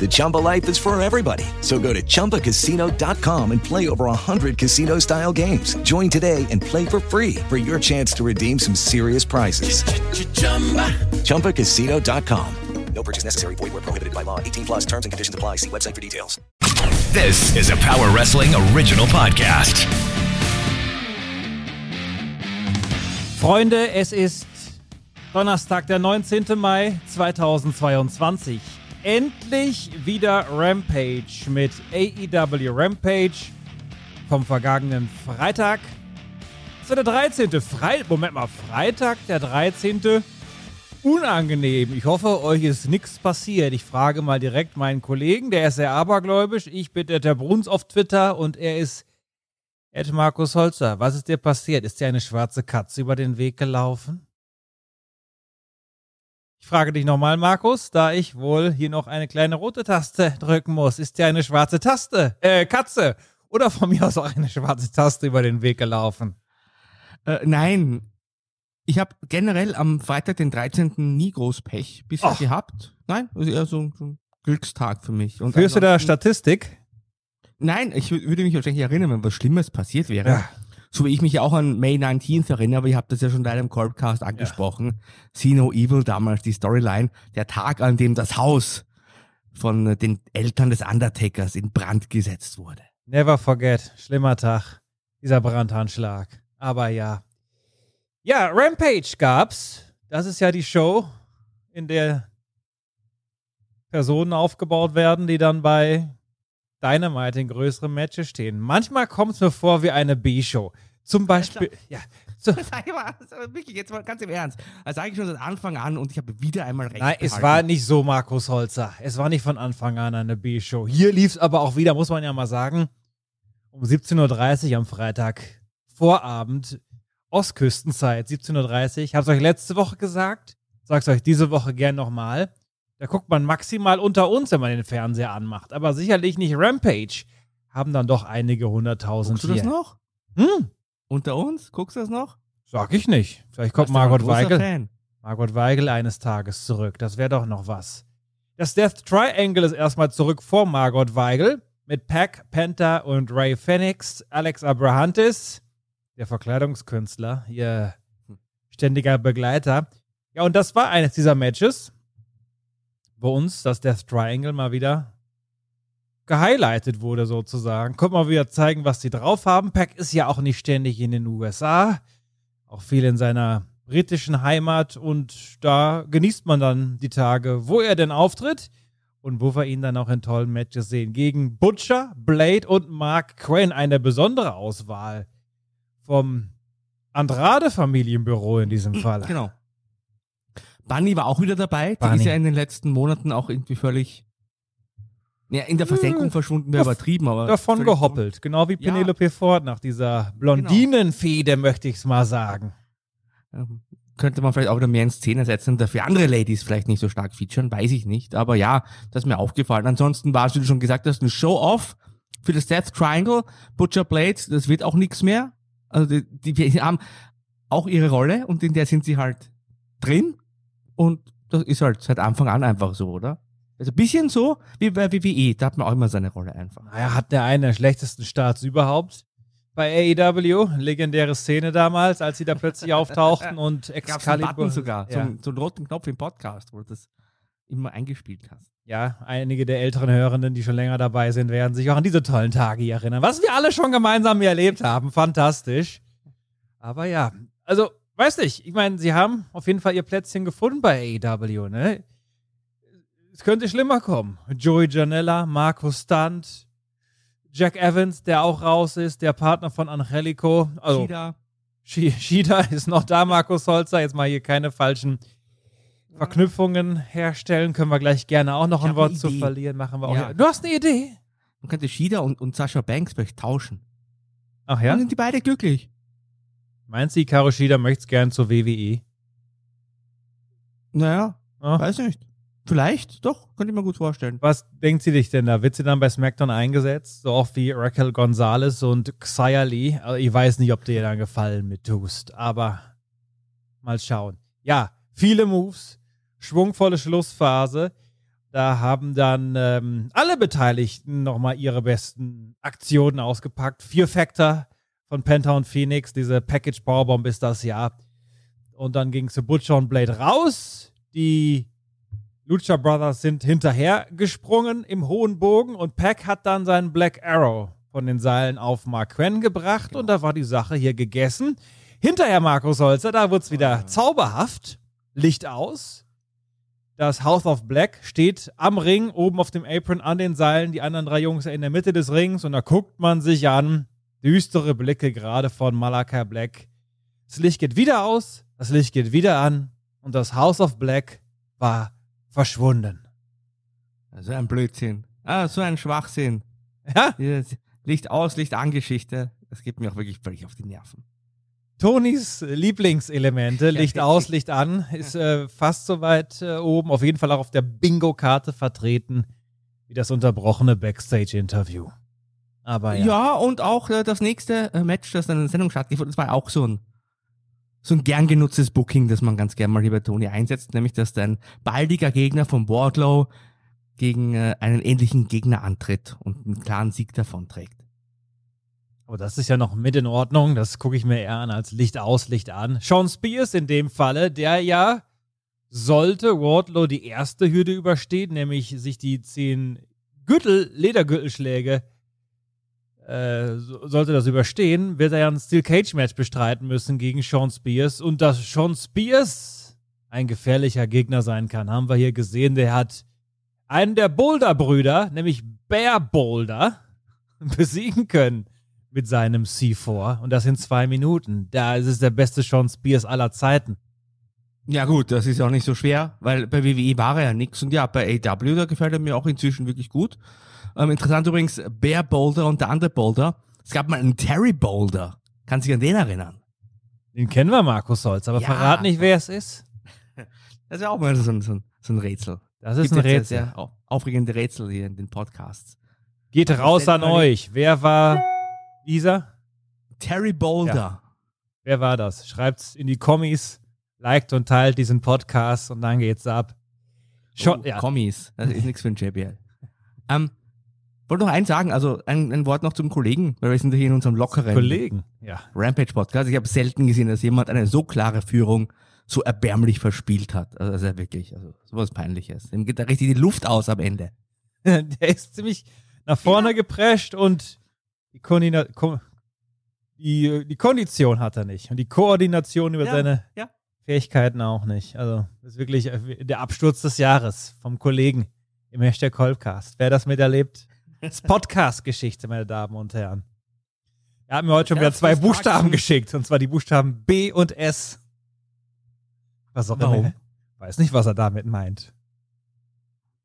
The Chumba life is for everybody. So go to ChumbaCasino.com and play over 100 casino style games. Join today and play for free for your chance to redeem some serious prizes. ChumbaCasino.com. No purchase necessary. Void where prohibited by law. 18 plus terms and conditions apply. See website for details. This is a Power Wrestling original podcast. Freunde, es ist Donnerstag, der 19. Mai 2022. endlich wieder Rampage mit AEW Rampage vom vergangenen Freitag. Das war der 13. Fre Moment mal, Freitag, der 13. Unangenehm. Ich hoffe, euch ist nichts passiert. Ich frage mal direkt meinen Kollegen, der ist sehr abergläubisch. Ich bin der Bruns auf Twitter und er ist Ed Markus Holzer. Was ist dir passiert? Ist dir eine schwarze Katze über den Weg gelaufen? Ich frage dich nochmal, Markus, da ich wohl hier noch eine kleine rote Taste drücken muss. Ist dir eine schwarze Taste, äh, Katze oder von mir aus auch eine schwarze Taste über den Weg gelaufen? Äh, nein. Ich habe generell am Freitag, den 13. nie groß Pech bisher Och. gehabt. Nein, also eher so, so, ein Glückstag für mich. Und Führst du da Statistik? Nein, ich würde mich wahrscheinlich erinnern, wenn was Schlimmes passiert wäre. Ja so wie ich mich auch an May 19th erinnere, aber ich habe das ja schon in einem Corpcast angesprochen. Ja. See No Evil damals, die Storyline, der Tag, an dem das Haus von den Eltern des Undertakers in Brand gesetzt wurde. Never forget, schlimmer Tag, dieser Brandanschlag. Aber ja. Ja, Rampage gab's. Das ist ja die Show, in der Personen aufgebaut werden, die dann bei Dynamite in größeren Matches stehen. Manchmal kommt es mir vor wie eine B-Show. Zum Beispiel, ja. So. wirklich, jetzt mal ganz im Ernst. Das sage ich schon seit Anfang an und ich habe wieder einmal recht. Nein, behalten. es war nicht so, Markus Holzer. Es war nicht von Anfang an eine B-Show. Hier lief es aber auch wieder, muss man ja mal sagen, um 17.30 Uhr am Freitag, Vorabend, Ostküstenzeit, 17.30 Uhr. Ich habe es euch letzte Woche gesagt, sag's euch diese Woche gern nochmal. Da guckt man maximal unter uns, wenn man den Fernseher anmacht. Aber sicherlich nicht Rampage. Haben dann doch einige hunderttausend Guckst du das noch? Hm? Unter uns? Guckst du das noch? Sag ich nicht. Vielleicht kommt Margot Weigel. Fan. Margot Weigel eines Tages zurück. Das wäre doch noch was. Das Death Triangle ist erstmal zurück vor Margot Weigel mit Pack, Panther und Ray Phoenix, Alex Abrahantis, der Verkleidungskünstler, ihr ständiger Begleiter. Ja, und das war eines dieser Matches bei uns, dass Death Triangle mal wieder gehighlightet wurde, sozusagen. Kommt mal wieder zeigen, was sie drauf haben. Pack ist ja auch nicht ständig in den USA, auch viel in seiner britischen Heimat und da genießt man dann die Tage, wo er denn auftritt und wo wir ihn dann auch in tollen Matches sehen. Gegen Butcher, Blade und Mark Quinn. Eine besondere Auswahl vom Andrade-Familienbüro in diesem Fall. Genau. Bunny war auch wieder dabei. Bunny. Die ist ja in den letzten Monaten auch irgendwie völlig ja, in der Versenkung hm, verschwunden, wäre übertrieben, aber. Davon gehoppelt. Gut. Genau wie Penelope ja. Ford nach dieser Blondinenfehde, genau. möchte ich es mal sagen. Ähm, könnte man vielleicht auch wieder mehr in Szene setzen, dafür andere Ladies vielleicht nicht so stark featuren, weiß ich nicht. Aber ja, das ist mir aufgefallen. Ansonsten war es, wie du schon gesagt hast, ein Show-Off für das Death Triangle. Butcher Blade, das wird auch nichts mehr. Also die, die haben auch ihre Rolle und in der sind sie halt drin. Und das ist halt seit Anfang an einfach so, oder? Also ein bisschen so wie bei WWE, da hat man auch immer seine Rolle einfach. Naja, hat der einen der schlechtesten Starts überhaupt bei AEW. Legendäre Szene damals, als sie da plötzlich auftauchten und Excalibur. Button sogar, ja. so, einen roten Knopf im Podcast, wo du das immer eingespielt hast. Ja, einige der älteren Hörenden, die schon länger dabei sind, werden sich auch an diese tollen Tage erinnern. Was wir alle schon gemeinsam erlebt haben. Fantastisch. Aber ja, also weiß nicht, ich meine, sie haben auf jeden Fall ihr Plätzchen gefunden bei AEW, ne? Es könnte schlimmer kommen. Joey Janella, Marco Stunt, Jack Evans, der auch raus ist, der Partner von Angelico. Also, Shida. Shi- Shida ist noch da, Markus Holzer. Jetzt mal hier keine falschen Verknüpfungen herstellen. Können wir gleich gerne auch noch Ich ein Wort zu verlieren. Machen wir auch. Ja. Du hast eine Idee? Man könnte Shida und, und Sascha Banks vielleicht tauschen. Ach ja? Dann sind die beide glücklich. Meinst du, Hikaru Shida möchte gern zur? WWE? Naja, Ah. weiß nicht. Vielleicht, doch, könnte ich mir gut vorstellen. Was denkt sie dich denn da? Wird sie dann bei SmackDown eingesetzt? So oft wie Raquel Gonzalez und Xia Lee? Also ich weiß nicht, ob dir dann Gefallen mit tust, aber mal schauen. Ja, viele Moves, schwungvolle Schlussphase. Da haben dann ähm, alle Beteiligten nochmal ihre besten Aktionen ausgepackt. Vier Factor von Penta und Phoenix, diese Package Powerbomb ist das ja. Und dann ging zu Butcher und Blade raus. Die Lucha Brothers sind hinterher gesprungen im hohen Bogen und Pack hat dann seinen Black Arrow von den Seilen auf Mark Quinn gebracht und da war die Sache hier gegessen. Hinterher Markus Holzer, da wird's wieder zauberhaft. Licht aus. Das House of Black steht am Ring, oben auf dem Apron an den Seilen, die anderen drei Jungs in der Mitte des Rings und da guckt man sich an. Düstere Blicke gerade von Malachi Black. Das Licht geht wieder aus, das Licht geht wieder an und das House of Black war verschwunden. So ein Blödsinn. Ah, so ein Schwachsinn. Ja, Dieses Licht aus, Licht an Geschichte. Das geht mir auch wirklich völlig auf die Nerven. Tonys Lieblingselemente, Licht aus, Licht an, ist äh, fast so weit äh, oben, auf jeden Fall auch auf der Bingo-Karte vertreten, wie das unterbrochene Backstage-Interview. Aber ja. Ja, und auch äh, das nächste äh, Match, das dann in der Sendung stattgefunden hat, das war auch so ein, so ein gern genutztes Booking, das man ganz gern mal hier bei Tony einsetzt, nämlich dass dein baldiger Gegner von Wardlow gegen äh, einen ähnlichen Gegner antritt und einen klaren Sieg davonträgt. Aber das ist ja noch mit in Ordnung. Das gucke ich mir eher an als Licht aus, Licht an. Sean Spears in dem Falle, der ja sollte Wardlow die erste Hürde überstehen, nämlich sich die zehn Gürtel, Ledergürtelschläge, äh, so- sollte das überstehen, wird er ja ein Steel Cage Match bestreiten müssen gegen Sean Spears. Und dass Sean Spears ein gefährlicher Gegner sein kann, haben wir hier gesehen. Der hat einen der Boulder-Brüder, nämlich Bear Boulder, besiegen können mit seinem C4 und das in zwei Minuten. Da ist es der beste Sean Spears aller Zeiten. Ja gut, das ist auch nicht so schwer, weil bei WWE war er ja nix und ja, bei AW, da gefällt er mir auch inzwischen wirklich gut. Ähm, interessant übrigens, Bear Boulder und der andere Boulder. Es gab mal einen Terry Boulder. Kannst dich an den erinnern? Den kennen wir, Markus Holz, aber Ja. verrat nicht, wer es ist. Das ist ja auch mal so ein, so ein, so ein Rätsel. Das ist Gibt ein Rätsel. Sehr au- aufregende Rätsel hier in den Podcasts. Geht raus an Stellt mal euch. Wer war dieser? Terry Boulder. Wer war das? Schreibt's in die Kommis, liked und teilt diesen Podcast und dann geht's ab. Schon, oh, ja. Kommis. Das ist nichts für ein JBL. Ähm, wollte noch eins sagen, also ein, ein Wort noch zum Kollegen, weil wir sind hier in unserem lockeren Kollegen. Ja. Rampage-Podcast. Ich habe selten gesehen, dass jemand eine so klare Führung so erbärmlich verspielt hat. Also, also wirklich, also sowas Peinliches. Ihm geht da richtig die Luft aus am Ende. Der ist ziemlich nach vorne geprescht und die, Koordina Ko die, die Kondition hat er nicht und die Koordination über Ja, seine ja. Fähigkeiten auch nicht. Also das ist wirklich äh, der Absturz des Jahres vom Kollegen im Hashtag Colcast. Wer das miterlebt, ist Podcast-Geschichte, meine Damen und Herren. Er hat mir heute schon wieder zwei. Buchstaben geschickt und zwar die Buchstaben B und S. Was auch Warum? immer. Weiß nicht, was er damit meint.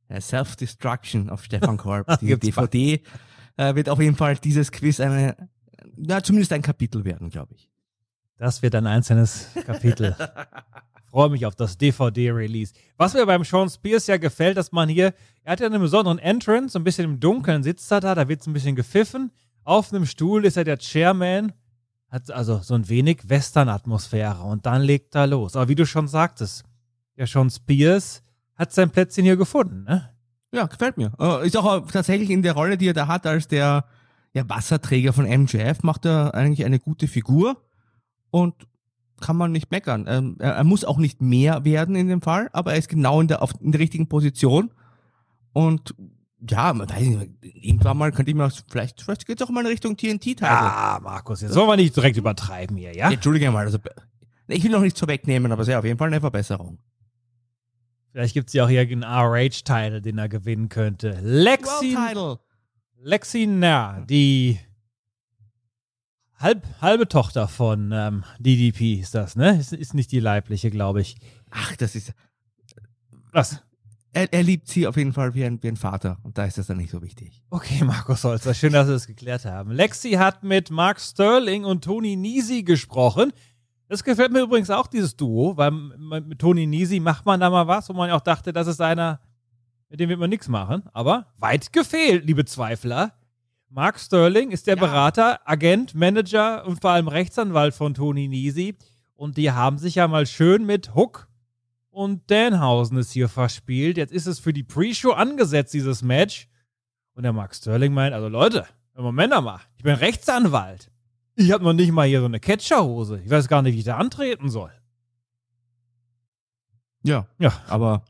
Self-Destruction auf Stefan Korb. Die DVD äh, wird auf jeden Fall dieses Quiz eine, na, zumindest ein Kapitel werden, glaube ich. Das wird ein einzelnes Kapitel. Freue mich auf das DVD-Release. Was mir beim Sean Spears ja gefällt, dass man hier, er hat ja einen besonderen Entrance, so ein bisschen im Dunkeln sitzt er da, da wird es ein bisschen gepfiffen. Auf einem Stuhl ist er der Chairman, hat also so ein wenig Western-Atmosphäre und dann legt er los. Aber wie du schon sagtest, der Sean Spears hat sein Plätzchen hier gefunden, ne? Ja, gefällt mir. Äh, ist auch äh, tatsächlich in der Rolle, die er da hat, als der ja, Wasserträger von MJF, macht er eigentlich eine gute Figur und kann man nicht meckern. Ähm, er, muss auch nicht mehr werden in dem Fall, aber er ist genau in der, auf, in der richtigen Position und ja, man weiß nicht, irgendwann mal könnte ich mir auch, vielleicht, vielleicht geht es auch mal in Richtung TNT-Title. Ah, Markus, jetzt sollen wir nicht direkt übertreiben hier, ja? Entschuldige mal, also ich will noch nichts vorwegnehmen, aber es ist auf jeden Fall eine Verbesserung. Vielleicht gibt es ja auch hier einen RH-Title, den er gewinnen könnte. Lexi Title. Lexi Na, die halb, halbe Tochter von ähm, DDP ist das, ne? Ist, ist nicht die leibliche, glaube ich. Ach, das ist. Was? Er, er liebt sie auf jeden Fall wie ein, wie ein Vater und da ist das dann nicht so wichtig. Okay, Markus Holzer, schön, dass wir das geklärt haben. Lexi hat mit Mark Sterling und Tony Nisi gesprochen. Das gefällt mir übrigens auch, dieses Duo, weil mit Tony Nisi macht man da mal was, wo man ja auch dachte, das ist einer, mit dem wird man nichts machen. Aber weit gefehlt, liebe Zweifler. Mark Sterling ist der Ja. Berater, Agent, Manager und vor allem Rechtsanwalt von Tony Nisi. Und die haben sich ja mal schön mit Hook und Danhausen es hier verspielt. Jetzt ist es für die Pre-Show angesetzt, dieses Match. Und der Mark Sterling meint, also Leute, Moment mal, ich bin Rechtsanwalt. Ich habe noch nicht mal hier so eine Catcherhose. Ich weiß gar nicht, wie ich da antreten soll. Ja. Ja. Aber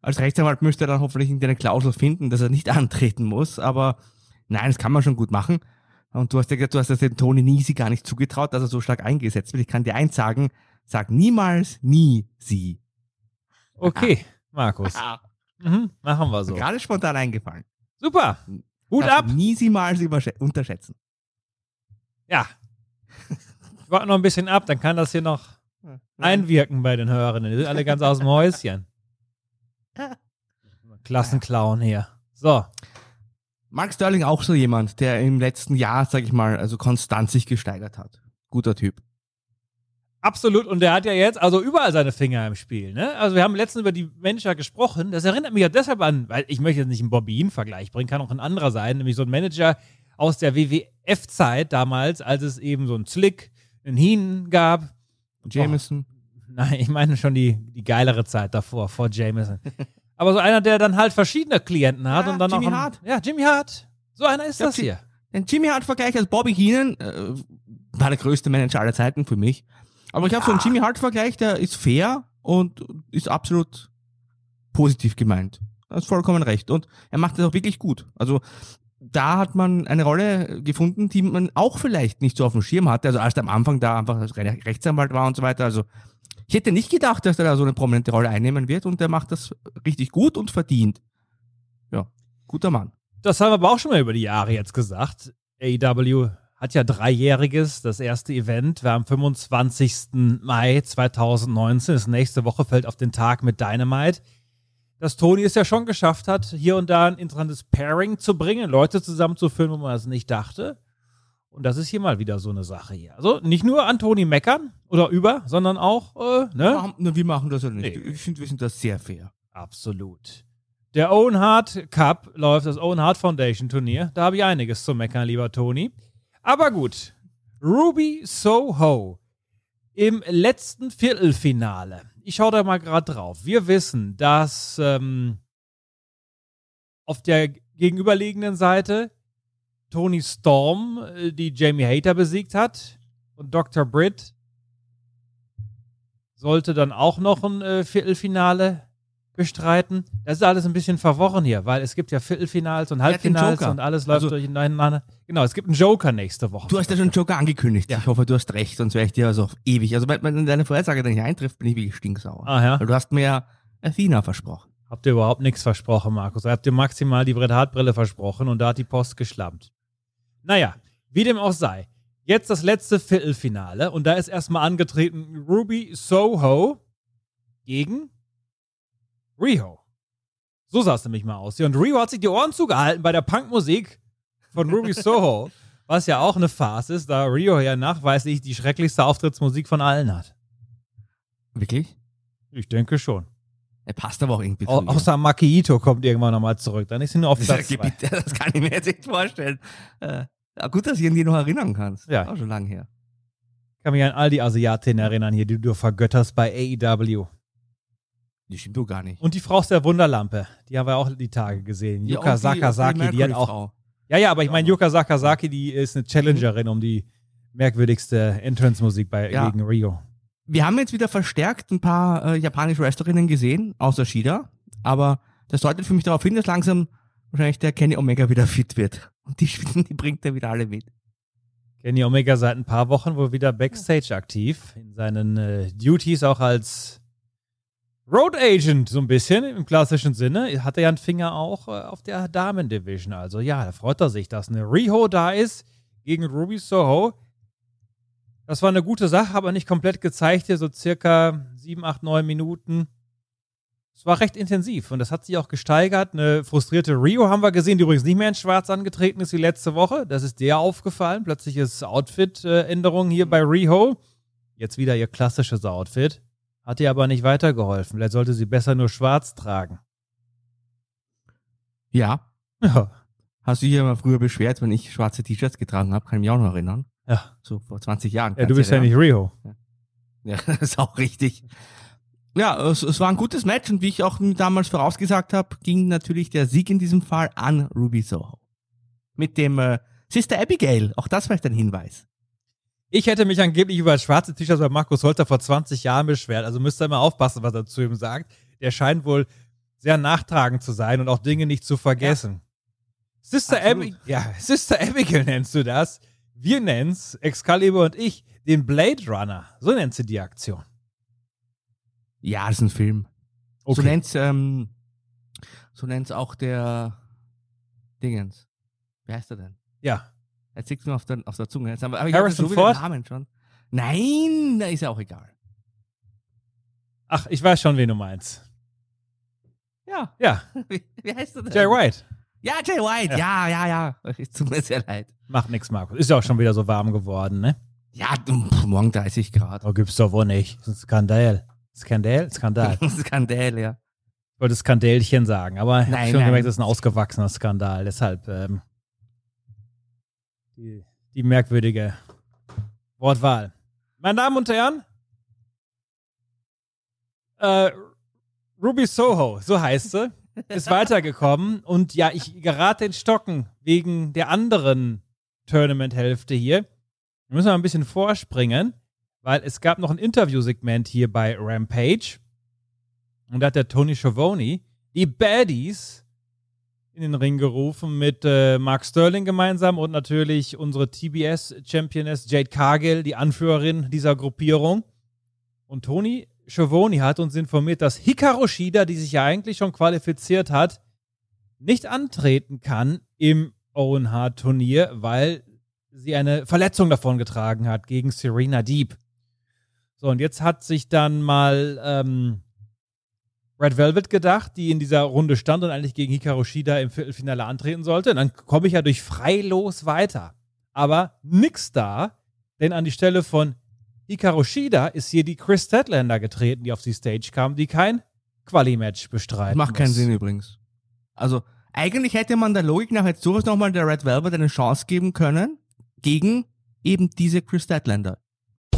als Rechtsanwalt müsste er dann hoffentlich irgendeine Klausel finden, dass er nicht antreten muss. Aber nein, das kann man schon gut machen. Und du hast ja gesagt, du hast das dem Tony Nisi gar nicht zugetraut, dass er so stark eingesetzt wird. Ich kann dir eins sagen, sag niemals nie sie. Okay, Markus. Mhm, machen wir so. Gerade spontan eingefallen. Super. Hut ab. du Niemals überschä- unterschätzen. Ja. Ich warte noch ein bisschen ab, dann kann das hier noch einwirken bei den Hörerinnen. Die sind alle ganz aus dem Häuschen. Klassenclown hier. So. Mark Sterling auch so jemand, der im letzten Jahr, sag ich mal, also konstant sich gesteigert hat. Guter Typ. Absolut. Und der hat ja jetzt also überall seine Finger im Spiel. Ne? Also wir haben letztens über die Manager gesprochen. Das erinnert mich ja deshalb an, weil ich möchte jetzt nicht einen Bobby Heen-Vergleich bringen, kann auch ein anderer sein, nämlich so ein Manager aus der WWF-Zeit damals, als es eben so einen Slick, einen Heen gab. Jameson. Nein, ich meine schon die, die geilere Zeit davor, vor Jameson. Aber so einer, der dann halt verschiedene Klienten hat Ja, und dann Jimmy auch. Hart. Ja, Jimmy Hart. So einer ist Ja, das hier. Den Jimmy Hart-Vergleich als Bobby Heenan äh, war der größte Manager aller Zeiten für mich. Aber ich habe so einen Jimmy Hart-Vergleich, der ist fair und ist absolut positiv gemeint. Du hast vollkommen recht. Und er macht das auch wirklich gut. Also da hat man eine Rolle gefunden, die man auch vielleicht nicht so auf dem Schirm hatte. Also als er am Anfang da einfach als Re- Rechtsanwalt war und so weiter. Also ich hätte nicht gedacht, dass er da so eine prominente Rolle einnehmen wird und der macht das richtig gut und verdient. Ja, guter Mann. Das haben wir aber auch schon mal über die Jahre jetzt gesagt. AEW hat ja dreijähriges, das erste Event war am 25. Mai 2019. Das nächste Woche fällt auf den Tag mit Dynamite. Dass Tony es ja schon geschafft hat, hier und da ein interessantes Pairing zu bringen, Leute zusammenzuführen, wo man das nicht dachte. Und das ist hier mal wieder so eine Sache hier. Also nicht nur an Tony meckern oder über, sondern auch, äh, ne? Machen- na, Wir machen das ja nicht. Nee. Ich finde, wir sind das sehr fair. Absolut. Der Owen Hart Cup läuft, das Owen Hart Foundation Turnier. Da habe ich einiges zu meckern, lieber Toni. Aber gut. Ruby Soho im letzten Viertelfinale. Ich schaue da mal gerade drauf. Wir wissen, dass ähm, auf der gegenüberliegenden Seite Tony Storm äh, die Jamie Hater besiegt hat und Dr. Britt sollte dann auch noch ein äh, Viertelfinale bestreiten. Das ist alles ein bisschen verworren hier, weil es gibt ja Viertelfinals und Halbfinals und alles läuft Also- durcheinander. Genau, es gibt einen Joker nächste Woche. Du hast ja schon Joker angekündigt. Ja. Ich hoffe, du hast recht, sonst wäre ich dir also auf ewig. Also wenn, wenn deine Vorhersage dann nicht eintrifft, bin ich wirklich stinksauer. Ah ja. Weil du hast mir ja Athena versprochen. Habt ihr überhaupt nichts versprochen, Markus? Ihr habt dir maximal die Bret Hart Brille versprochen und da hat die Post geschlampt. Naja, wie dem auch sei. Jetzt das letzte Viertelfinale und da ist erstmal angetreten Ruby Soho gegen Riho. So sah es nämlich mal aus. Und Riho hat sich die Ohren zugehalten bei der Punkmusik von Ruby Soho, was ja auch eine Farce ist, da Riho ja nachweislich die schrecklichste Auftrittsmusik von allen hat. Wirklich? Ich denke schon. Er passt aber auch irgendwie Au zu außer Makiito kommt irgendwann nochmal zurück. Dann ist sie nur auf das, Platz zwei. das kann ich mir jetzt nicht vorstellen. Äh, gut, dass ich an die noch erinnern kannst. Ja. Auch schon lange her. kann mich an all die Asiatinnen erinnern hier, die du vergötterst bei AEW. Die stimmt doch gar nicht. Und die Frau aus der Wunderlampe, die haben wir auch die Tage gesehen. Ja, Yuka und die- Sakazaki, die, hat auch. Ja, ja, aber ich meine, Yuka Sakazaki, die ist eine Challengerin um die merkwürdigste Entrance-Musik bei Ja. gegen Rio. Wir haben jetzt wieder verstärkt ein paar äh, japanische Wrestlerinnen gesehen, außer Shida. Aber das deutet für mich darauf hin, dass langsam wahrscheinlich der Kenny Omega wieder fit wird. Und die, die bringt er wieder alle mit. Kenny Omega seit ein paar Wochen wohl wieder Backstage aktiv, in seinen äh, Duties auch als Road Agent, so ein bisschen im klassischen Sinne. Hat er ja einen Finger auch äh, auf der Damen-Division. Also ja, da freut er sich, dass eine Riho da ist gegen Ruby Soho. Das war eine gute Sache, aber nicht komplett gezeigt hier, so circa 7, 8, 9 Minuten. Es war recht intensiv und das hat sich auch gesteigert. Eine frustrierte Rio haben wir gesehen, die übrigens nicht mehr in Schwarz angetreten ist wie letzte Woche. Das ist der aufgefallen. Plötzlich ist Outfit-Änderung hier bei Riho. Jetzt wieder ihr klassisches Outfit. Hat ihr aber nicht weitergeholfen. Vielleicht sollte sie besser nur schwarz tragen. Ja. Ja. Hast du dich ja mal früher beschwert, wenn ich schwarze T-Shirts getragen habe? Kann ich mich auch noch erinnern. Ja. So vor 20 Jahren. Ja, du bist ja erinnern. nicht Rio. Ja, das ist auch richtig. Ja, es, es war ein gutes Match und wie ich auch damals vorausgesagt habe, ging natürlich der Sieg in diesem Fall an Ruby Soho. Mit dem äh, Sister Abigail, auch das vielleicht ein Hinweis. Ich hätte mich angeblich über das schwarze T-Shirt bei Markus Holter vor 20 Jahren beschwert. Also müsst ihr mal aufpassen, was er zu ihm sagt. Der scheint wohl sehr nachtragend zu sein und auch Dinge nicht zu vergessen. Sister, Absolut. Abi ja, Sister Abigail nennst du das. Wir nennen's, Excalibur und ich, den Blade Runner. So nennst du die Aktion. Ja, das ist ein Film. So Okay. nennt's, ähm, so nennt's auch der Dingens. Wie heißt er denn? Ja. Er zieht mir auf der, auf der Zunge. Jetzt haben wir, aber ich Harrison den Ford? Namen schon. Nein, da ist ja auch egal. Ach, ich weiß schon, wen du meinst. Ja. Ja, Wie, wie heißt er denn? Jay White. Ja, Jay White. Ja, ja, ja. Es tut mir sehr leid. Macht nix, Markus. Ist ja auch schon wieder so warm geworden, ne? Ja, pff, morgen 30 Grad. Oh, gibt's doch wohl nicht. Das ist ein Skandal. Skandal? Skandal. Skandal, ja. Ich wollte Skandälchen sagen, aber ich habe schon nein. gemerkt, das ist ein ausgewachsener Skandal. Deshalb ähm, die, die merkwürdige Wortwahl. Meine Damen und Herren, äh, Ruby Soho, so heißt sie, ist weitergekommen und ja, ich gerate in Stocken wegen der anderen Tournament-Hälfte hier. Wir müssen mal ein bisschen vorspringen, weil es gab noch ein Interviewsegment hier bei Rampage. Und da hat der Tony Schiavone die Baddies in den Ring gerufen mit äh, Mark Sterling gemeinsam und natürlich unsere TBS-Championess Jade Cargill, die Anführerin dieser Gruppierung. Und Tony Schiavone hat uns informiert, dass Hikaru Shida, die sich ja eigentlich schon qualifiziert hat, nicht antreten kann im Owen Hart Turnier, weil sie eine Verletzung davon getragen hat gegen Serena Deep. So, und jetzt hat sich dann mal ähm, Red Velvet gedacht, die in dieser Runde stand und eigentlich gegen Hikaru Shida im Viertelfinale antreten sollte. Und dann komme ich ja durch Freilos weiter. Aber nix da, denn an die Stelle von Hikaru Shida ist hier die Chris Statlander getreten, die auf die Stage kam, die kein Quali-Match bestreiten Macht keinen muss. Sinn übrigens. Also, eigentlich hätte man der Logik nach jetzt durchaus nochmal der Red Velvet eine Chance geben können gegen eben diese Chris Statlander.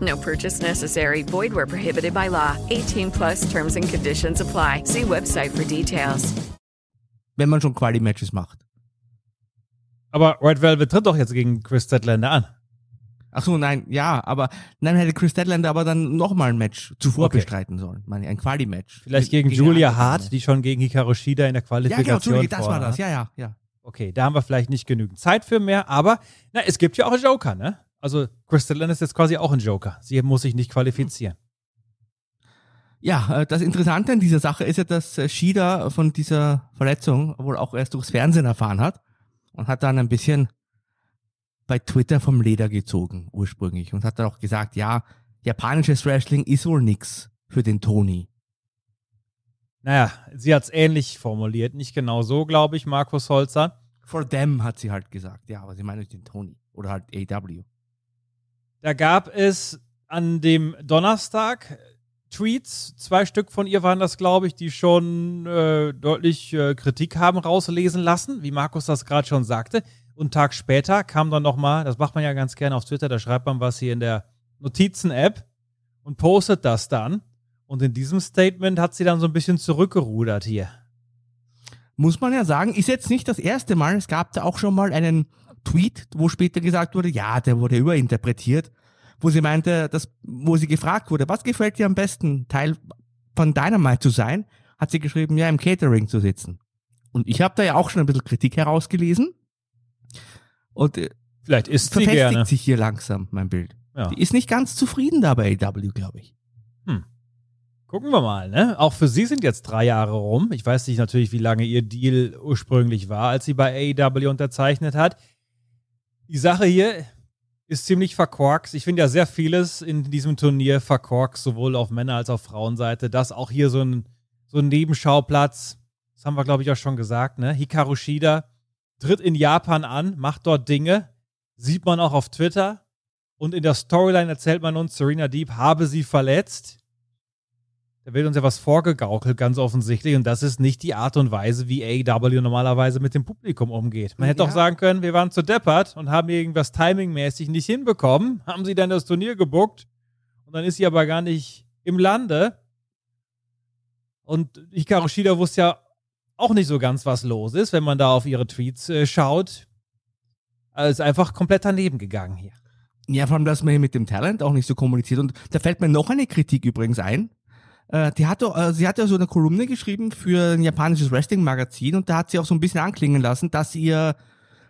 No purchase necessary. Void where prohibited by law. 18 plus terms and conditions apply. See website for details. Wenn man schon Quali-Matches macht. Aber Red Velvet tritt doch jetzt gegen Chris Statlander an. Ach so, nein, ja, aber dann hätte Chris Statlander aber dann nochmal ein Match zuvor Okay. bestreiten sollen. Meine, ein Quali-Match. Vielleicht gegen Gegen Julia Hart, die schon gegen Hikaru Shida in der Ja, Qualifikation genau, Entschuldige, das war das. Ja, ja, ja. Okay, da haben wir vielleicht nicht genügend Zeit für mehr, aber na, es gibt ja auch Joker, ne? Also Crystalline ist jetzt quasi auch ein Joker. Sie muss sich nicht qualifizieren. Ja, äh, das Interessante an dieser Sache ist ja, dass äh, Shida von dieser Verletzung wohl auch erst durchs Fernsehen erfahren hat und hat dann ein bisschen bei Twitter vom Leder gezogen ursprünglich und hat dann auch gesagt, ja, japanisches Wrestling ist wohl nix für den Tony. Naja, sie hat es ähnlich formuliert, nicht genau so, glaube ich, Markus Holzer. For them hat sie halt gesagt, ja, aber sie meint den Tony oder halt AW. Da gab es an dem Donnerstag Tweets, zwei Stück von ihr waren das, glaube ich, die schon äh, deutlich äh, Kritik haben rauslesen lassen, wie Markus das gerade schon sagte. Und einen Tag später kam dann nochmal, das macht man ja ganz gerne auf Twitter, da schreibt man was hier in der Notizen-App und postet das dann. Und in diesem Statement hat sie dann so ein bisschen zurückgerudert hier. Muss man ja sagen, ist jetzt nicht das erste Mal. Es gab da auch schon mal einen Tweet, wo später gesagt wurde, ja, der wurde überinterpretiert, wo sie meinte, dass, wo sie gefragt wurde, was gefällt dir am besten, Teil von Dynamite zu sein, hat sie geschrieben, ja, im Catering zu sitzen. Und ich habe da ja auch schon ein bisschen Kritik herausgelesen. Und äh, vielleicht ist sie gerne. sich hier langsam mein Bild. Ja. Die ist nicht ganz zufrieden da bei AW, glaube ich. Hm. Gucken wir mal, ne? Auch für sie sind jetzt drei Jahre rum. Ich weiß nicht natürlich, wie lange ihr Deal ursprünglich war, als sie bei AEW unterzeichnet hat. Die Sache hier ist ziemlich verkorkst. Ich finde ja sehr vieles in diesem Turnier verkorkst, sowohl auf Männer- als auch Frauenseite. Das auch hier so ein, so ein Nebenschauplatz. Das haben wir, glaube ich, auch schon gesagt, ne? Hikaru Shida tritt in Japan an, macht dort Dinge. Sieht man auch auf Twitter. Und in der Storyline erzählt man uns, Serena Deep habe sie verletzt. Da wird uns ja was vorgegaukelt, ganz offensichtlich. Und das ist nicht die Art und Weise, wie AEW normalerweise mit dem Publikum umgeht. Man hätte Ja. auch sagen können, wir waren zu deppert und haben irgendwas timingmäßig nicht hinbekommen. Haben sie dann das Turnier gebuckt. Und dann ist sie aber gar nicht im Lande. Und Hikaru Shida wusste ja auch nicht so ganz, was los ist, wenn man da auf ihre Tweets äh, schaut. Also ist einfach komplett daneben gegangen hier. Ja, vor allem, dass man hier mit dem Talent auch nicht so kommuniziert. Und da fällt mir noch eine Kritik übrigens ein. Äh, die hat äh, sie hat ja so eine Kolumne geschrieben für ein japanisches Wrestling-Magazin und da hat sie auch so ein bisschen anklingen lassen, dass ihr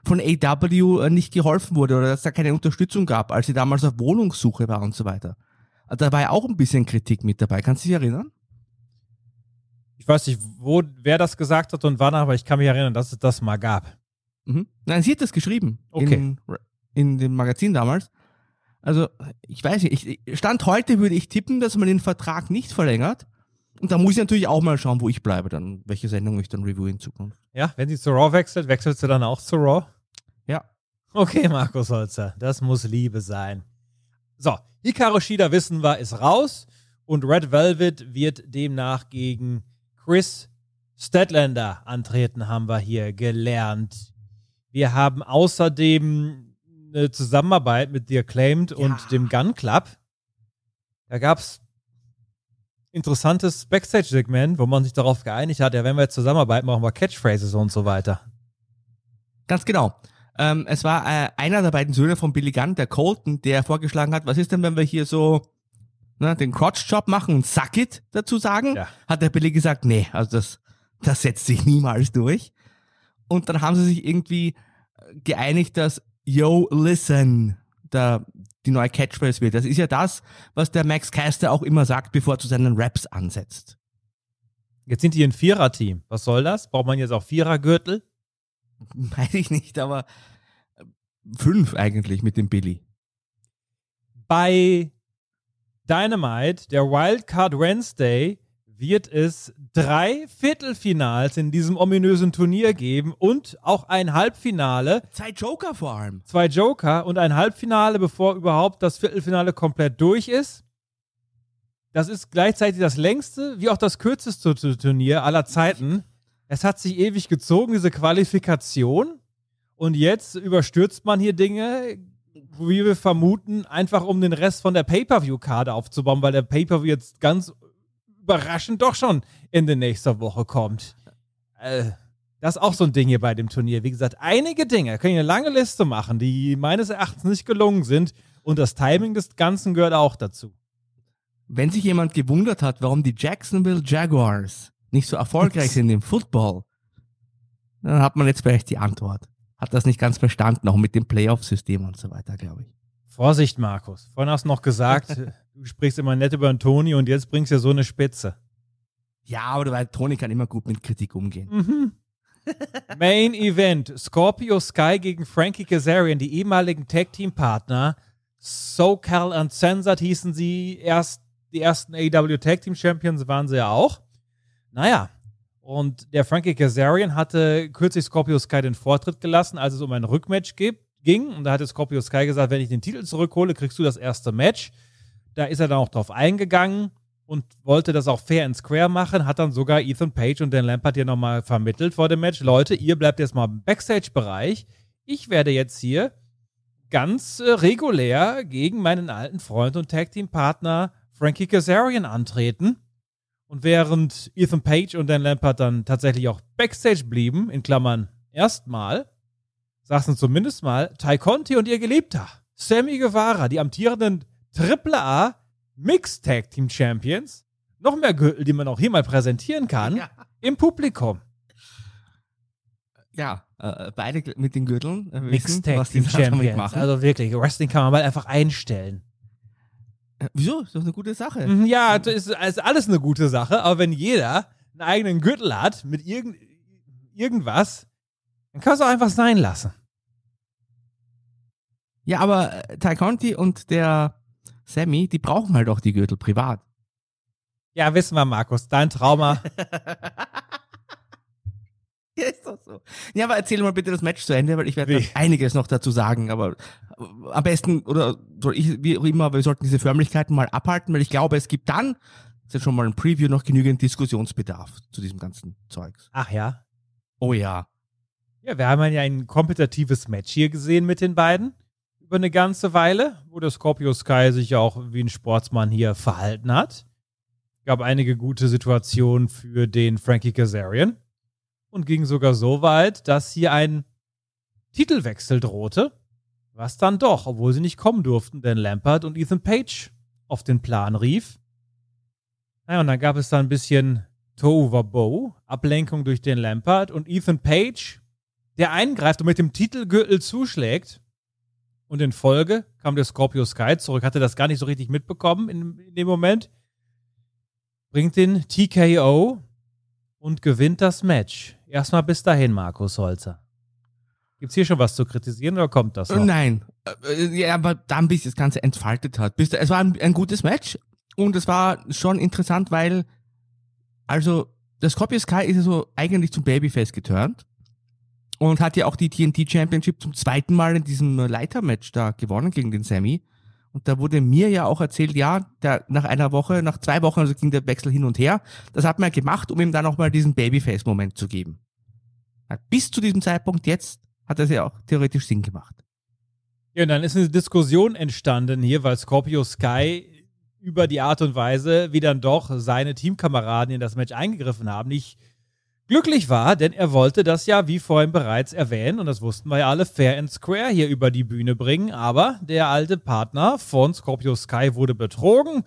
von AW äh, nicht geholfen wurde oder dass da keine Unterstützung gab, als sie damals auf Wohnungssuche war und so weiter. Also Da war ja auch ein bisschen Kritik mit dabei. Kannst du dich erinnern? Ich weiß nicht, wo, wer das gesagt hat und wann, aber ich kann mich erinnern, dass es das mal gab. Mhm. Nein, sie hat das geschrieben. Okay. In, in dem Magazin damals. Also, ich weiß nicht, ich, Stand heute würde ich tippen, dass man den Vertrag nicht verlängert. Und da muss ich natürlich auch mal schauen, wo ich bleibe, dann, welche Sendung ich dann review in Zukunft. Ja, wenn sie zu Raw wechselt, wechselst du dann auch zu Raw? Ja. Okay, Markus Holzer, das muss Liebe sein. So, Hikaru Shida wissen wir, ist raus und Red Velvet wird demnach gegen Chris Statlander antreten, haben wir hier gelernt. Wir haben außerdem eine Zusammenarbeit mit The Acclaimed und dem Gun Club. Da gab es interessantes Backstage-Segment, wo man sich darauf geeinigt hat, ja, wenn wir jetzt zusammenarbeiten, machen wir Catchphrases und so weiter. Ganz genau. Ähm, es war äh, einer der beiden Söhne von Billy Gunn, der Colton, der vorgeschlagen hat, was ist denn, wenn wir hier so ne, den Crotch-Job machen und Suck it dazu sagen? Hat der Billy gesagt, nee, also das, das setzt sich niemals durch. Und dann haben sie sich irgendwie äh, geeinigt, dass Yo, listen, da die neue Catchphrase wird. Das ist ja das, was der Max Caster auch immer sagt, bevor er zu seinen Raps ansetzt. Jetzt sind die ein Vierer-Team. Was soll das? Braucht man jetzt auch Vierergürtel? Weiß ich nicht, aber äh, fünf eigentlich mit dem Billy. Bei Dynamite, der Wildcard Wednesday, wird es drei Viertelfinals in diesem ominösen Turnier geben und auch ein Halbfinale. Zwei Joker vor allem. Zwei Joker und ein Halbfinale, bevor überhaupt das Viertelfinale komplett durch ist. Das ist gleichzeitig das längste wie auch das kürzeste Tu- Turnier aller Zeiten. Es hat sich ewig gezogen, diese Qualifikation. Und jetzt überstürzt man hier Dinge, wie wir vermuten, einfach um den Rest von der Pay-Per-View-Karte aufzubauen, weil der Pay-Per-View jetzt ganz überraschend doch schon Ende nächster Woche kommt. Äh, das ist auch so ein Ding hier bei dem Turnier. Wie gesagt, einige Dinge, können ich eine lange Liste machen, die meines Erachtens nicht gelungen sind. Und das Timing des Ganzen gehört auch dazu. Wenn sich jemand gewundert hat, warum die Jacksonville Jaguars nicht so erfolgreich sind im Football, Dann hat man jetzt vielleicht die Antwort. Hat das nicht ganz verstanden, auch mit dem Playoff-System und so weiter, glaube ich. Vorsicht, Markus. Vorhin hast du noch gesagt, du sprichst immer nett über Toni und jetzt bringst du ja so eine Spitze. Ja, aber du weißt, Toni kann immer gut mit Kritik umgehen. Mhm. Main Event: Scorpio Sky gegen Frankie Kazarian, die ehemaligen Tag-Team-Partner. SoCal Uncensored hießen sie erst, die ersten AEW Tag-Team Champions waren sie ja auch. Naja, und der Frankie Kazarian hatte kürzlich Scorpio Sky den Vortritt gelassen, als es um ein Rückmatch ging. Und da hatte Scorpio Sky gesagt, wenn ich den Titel zurückhole, kriegst du das erste Match. Da ist er dann auch drauf eingegangen und wollte das auch fair and square machen, hat dann sogar Ethan Page und Dan Lampert hier nochmal vermittelt vor dem Match. Leute, ihr bleibt jetzt mal im Backstage-Bereich. Ich werde jetzt hier ganz äh, regulär gegen meinen alten Freund und Tag-Team-Partner Frankie Kazarian antreten. Und während Ethan Page und Dan Lampert dann tatsächlich auch Backstage blieben, in Klammern erstmal, saßen zumindest mal Ty Conti und ihr Geliebter, Sammy Guevara, die amtierenden AAA Mixed Tag Team Champions, noch mehr Gürtel, die man auch hier mal präsentieren kann, ja. im Publikum. Ja, äh, beide mit den Gürteln. Äh, Mixed Tag Team Champions. Machen. Also wirklich, Wrestling kann man mal einfach einstellen. Äh, wieso? Ist doch eine gute Sache. Mhm, ja, das ist, ist, alles eine gute Sache, aber wenn jeder einen eigenen Gürtel hat mit irgend, irgendwas, dann kannst du auch einfach sein lassen. Ja, aber äh, Ty Conti und der Sammy, die brauchen halt auch die Gürtel privat. Ja, wissen wir, Markus, dein Trauma. ja, ist doch so. Ja, aber erzähl mal bitte das Match zu Ende, weil ich werde einiges noch dazu sagen, aber äh, am besten, oder soll ich, wie auch immer, wir sollten diese Förmlichkeiten mal abhalten, weil ich glaube, es gibt dann, das ist ja schon mal ein Preview, noch genügend Diskussionsbedarf zu diesem ganzen Zeugs. Ach ja? Oh ja. Ja, wir haben ja ein kompetitives Match hier gesehen mit den beiden über eine ganze Weile, wo der Scorpio Sky sich ja auch wie ein Sportsmann hier verhalten hat. Gab einige gute Situationen für den Frankie Kazarian und ging sogar so weit, dass hier ein Titelwechsel drohte, was dann doch, obwohl sie nicht kommen durften, denn Lampard und Ethan Page auf den Plan rief. Naja, und dann gab es da ein bisschen Tohuwabohu, Ablenkung durch den Lampard und Ethan Page, der eingreift und mit dem Titelgürtel zuschlägt und in Folge kam der Scorpio Sky zurück, hatte das gar nicht so richtig mitbekommen in, in dem Moment. Bringt den TKO und gewinnt das Match. Erstmal bis dahin, Markus Holzer. Gibt es hier schon was zu kritisieren oder kommt das noch? Nein. Äh, ja, aber dann, bis das Ganze entfaltet hat. Bis, es war ein, ein gutes Match und es war schon interessant, weil, also, der Scorpio Sky ist ja so eigentlich zum Babyface geturnt und hat ja auch die TNT Championship zum zweiten Mal in diesem Leitermatch da gewonnen gegen den Sammy. Und da wurde mir ja auch erzählt, ja, der, nach einer Woche, nach zwei Wochen, also ging der Wechsel hin und her. Das hat man ja gemacht, um ihm dann auch mal diesen Babyface-Moment zu geben. Bis zu diesem Zeitpunkt jetzt hat das ja auch theoretisch Sinn gemacht. Ja, und dann ist eine Diskussion entstanden hier, weil Scorpio Sky über die Art und Weise, wie dann doch seine Teamkameraden in das Match eingegriffen haben, nicht glücklich war, denn er wollte das ja, wie vorhin bereits erwähnt, und das wussten wir ja alle, fair and square hier über die Bühne bringen. Aber der alte Partner von Scorpio Sky wurde betrogen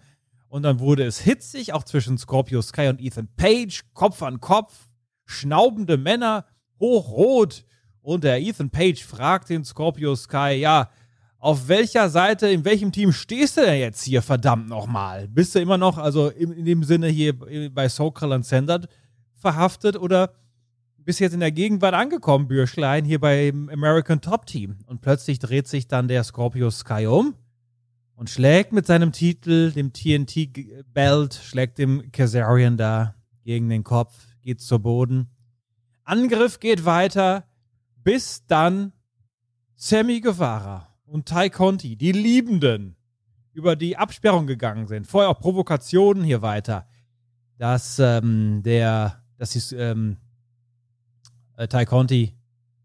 und dann wurde es hitzig, auch zwischen Scorpio Sky und Ethan Page, Kopf an Kopf, schnaubende Männer, hochrot. Und der Ethan Page fragt den Scorpio Sky, ja, auf welcher Seite, in welchem Team stehst du denn jetzt hier, verdammt nochmal? Bist du immer noch, also in, in dem Sinne hier bei Sokal und Sandert, verhaftet oder bist jetzt in der Gegenwart angekommen, Bürschlein, hier beim American Top Team. Und plötzlich dreht sich dann der Scorpio Sky um und schlägt mit seinem Titel, dem TNT-Belt, schlägt dem Kazarian da gegen den Kopf, geht zu Boden. Angriff geht weiter, bis dann Sammy Guevara und Ty Conti, die Liebenden, über die Absperrung gegangen sind. Vorher auch Provokationen hier weiter, dass ähm, der dass die, ähm, äh, Ty Conti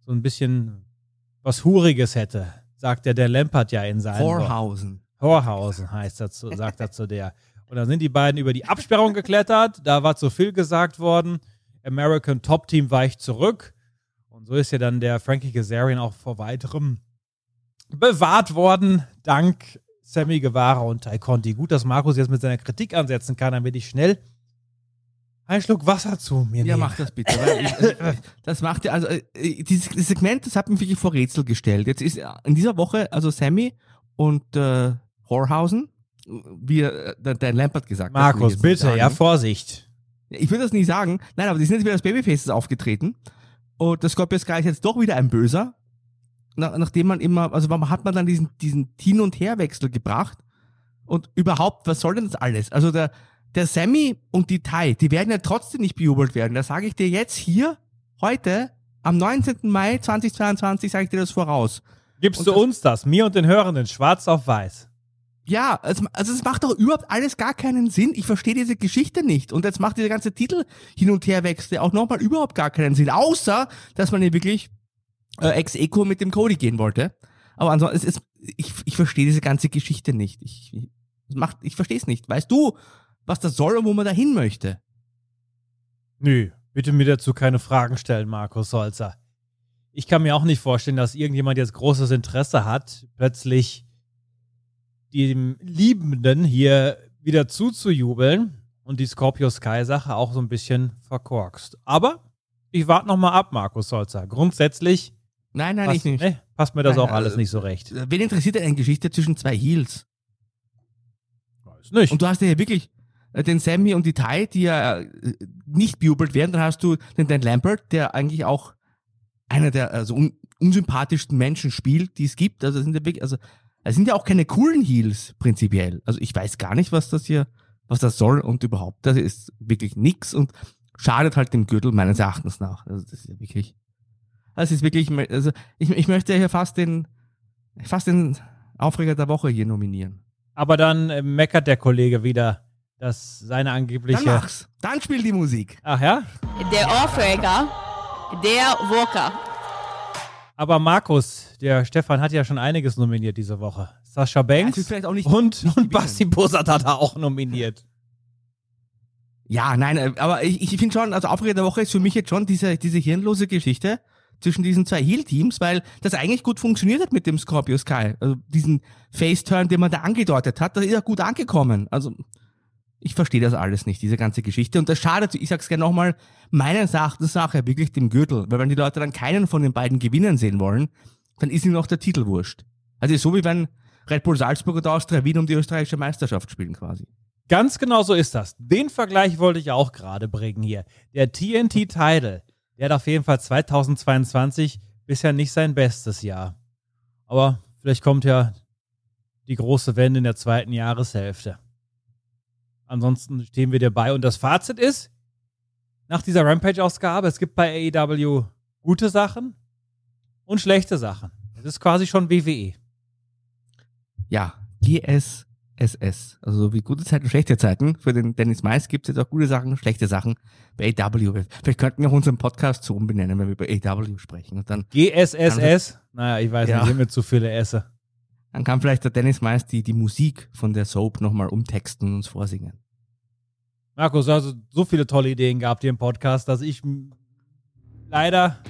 so ein bisschen was Huriges hätte, sagt der der Lampert ja in seinem. Horhausen. Horhausen heißt dazu, sagt dazu der. Und dann sind die beiden über die Absperrung geklettert. Da war zu viel gesagt worden. American Top Team weicht zurück. Und so ist ja dann der Frankie Kazarian auch vor weiterem bewahrt worden, dank Sammy Guevara und Ty Conti. Gut, dass Markus jetzt mit seiner Kritik ansetzen kann, damit ich schnell Ein Schluck Wasser zu mir. Ja, nehmen. mach das bitte. Ich, äh, das macht ja, also äh, dieses Segment, das hat mich wirklich vor Rätsel gestellt. Jetzt ist äh, in dieser Woche, also Sammy und äh, Horhausen, wie äh, der, der Lampert gesagt hat. Markus, nicht bitte, ja, Vorsicht. Ich würde das nie sagen. Nein, aber die sind jetzt wieder als Babyfaces aufgetreten. Und das Scorpio Sky ist jetzt doch wieder ein Böser. Nach, nachdem man immer, also warum hat man dann diesen, diesen Hin- und Herwechsel gebracht? Und überhaupt, was soll denn das alles? Also der, der Sammy und die Tai, die werden ja trotzdem nicht bejubelt werden. Da sage ich dir jetzt hier, heute, am 19. Mai 2022, sage ich dir das voraus. Gibst Und du das- uns das, mir und den Hörenden, schwarz auf weiß? Ja, also, also es macht doch überhaupt alles gar keinen Sinn. Ich verstehe diese Geschichte nicht. Und jetzt macht dieser ganze Titel hin und her wechsel auch nochmal überhaupt gar keinen Sinn. Außer, dass man hier wirklich äh, ex eco mit dem Cody gehen wollte. Aber ansonsten, es ist, ich, ich verstehe diese ganze Geschichte nicht. Ich, ich, es macht, ich verstehe es nicht. Weißt du, was das soll und wo man da hin möchte? Nö, bitte mir dazu keine Fragen stellen, Markus Solzer. Ich kann mir auch nicht vorstellen, dass irgendjemand jetzt großes Interesse hat, plötzlich dem Liebenden hier wieder zuzujubeln und die Scorpio Sky Sache auch so ein bisschen verkorkst. Aber ich warte noch mal ab, Markus Solzer. Grundsätzlich Nein, nein, passt, ich nicht. nee, passt mir das Nein, auch alles also, nicht so recht. Wen interessiert denn eine Geschichte zwischen zwei Heels? Weiß nicht. Und du hast ja hier wirklich den Sammy und die Tai, die ja äh, nicht bejubelt werden. Dann hast du den Dan Lambert, der eigentlich auch einer der also un unsympathischsten Menschen spielt, die es gibt. Also sind ja wirklich, also es sind ja auch keine coolen Heels prinzipiell. Also ich weiß gar nicht, was das hier, was das soll und überhaupt. Das ist wirklich nix und schadet halt dem Gürtel meines Erachtens nach. Also das ist ja wirklich, das ist wirklich, also ich, ich möchte hier fast den, fast den Aufreger der Woche hier nominieren. Aber dann äh, meckert der Kollege wieder, dass seine angebliche. Dann mach's. Dann spiel die Musik. Ach ja? Der Aufreger, der Walker. Aber Markus, der Stefan hat ja schon einiges nominiert diese Woche. Sascha Banks wird vielleicht auch nicht- und, und Basti Bussard hat er auch nominiert. Ja, nein, äh, aber ich, ich finde schon, also Aufreger der Woche ist für mich jetzt schon diese, diese hirnlose Geschichte zwischen diesen zwei Heel-Teams, weil das eigentlich gut funktioniert hat mit dem Scorpio Sky. Also diesen Face-Turn, den man da angedeutet hat, das ist ja gut angekommen. Also ich verstehe das alles nicht, diese ganze Geschichte. Und das schadet, ich sag's gerne nochmal, meines Erachtens nachher wirklich dem Gürtel. Weil wenn die Leute dann keinen von den beiden gewinnen sehen wollen, dann ist ihnen auch der Titel wurscht. Also so wie wenn Red Bull Salzburg oder Austria Wien um die österreichische Meisterschaft spielen quasi. Ganz genau so ist das. Den Vergleich wollte ich auch gerade bringen hier. Der TNT Title, der hat auf jeden Fall 2022 bisher nicht sein bestes Jahr. Aber vielleicht kommt ja die große Wende in der zweiten Jahreshälfte. Ansonsten stehen wir dir bei. Und das Fazit ist, nach dieser Rampage-Ausgabe, es gibt bei AEW gute Sachen und schlechte Sachen. Es ist quasi schon. WWE. Ja, GSSS. Also so wie gute Zeiten, schlechte Zeiten. Für den Dennis Mais gibt es jetzt auch gute Sachen, schlechte Sachen bei AW. Vielleicht könnten wir auch unseren Podcast so umbenennen, wenn wir über AW sprechen. Und dann, GSSS? Naja, ich weiß Ja. nicht, ich mir zu viele esse. Dann kann vielleicht der Dennis Mais die, die Musik von der Soap nochmal umtexten und uns vorsingen. Markus, du hast so viele tolle Ideen gehabt hier im Podcast, dass ich leider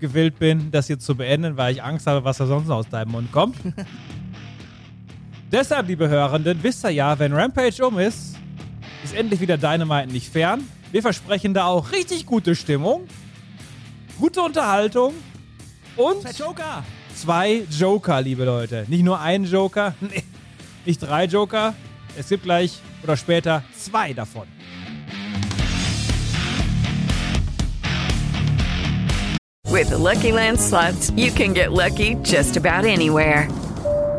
gewillt bin, das jetzt zu beenden, weil ich Angst habe, was da sonst noch aus deinem Mund kommt. Deshalb, liebe Hörenden, wisst ihr ja, wenn Rampage um ist, ist endlich wieder Dynamite nicht fern. Wir versprechen da auch richtig gute Stimmung, gute Unterhaltung und Zwei Joker! Zwei Joker, liebe Leute. Nicht nur ein Joker, nee, nicht drei Joker. Es gibt gleich oder später zwei davon. With the Lucky Land slots, you can get lucky just about anywhere.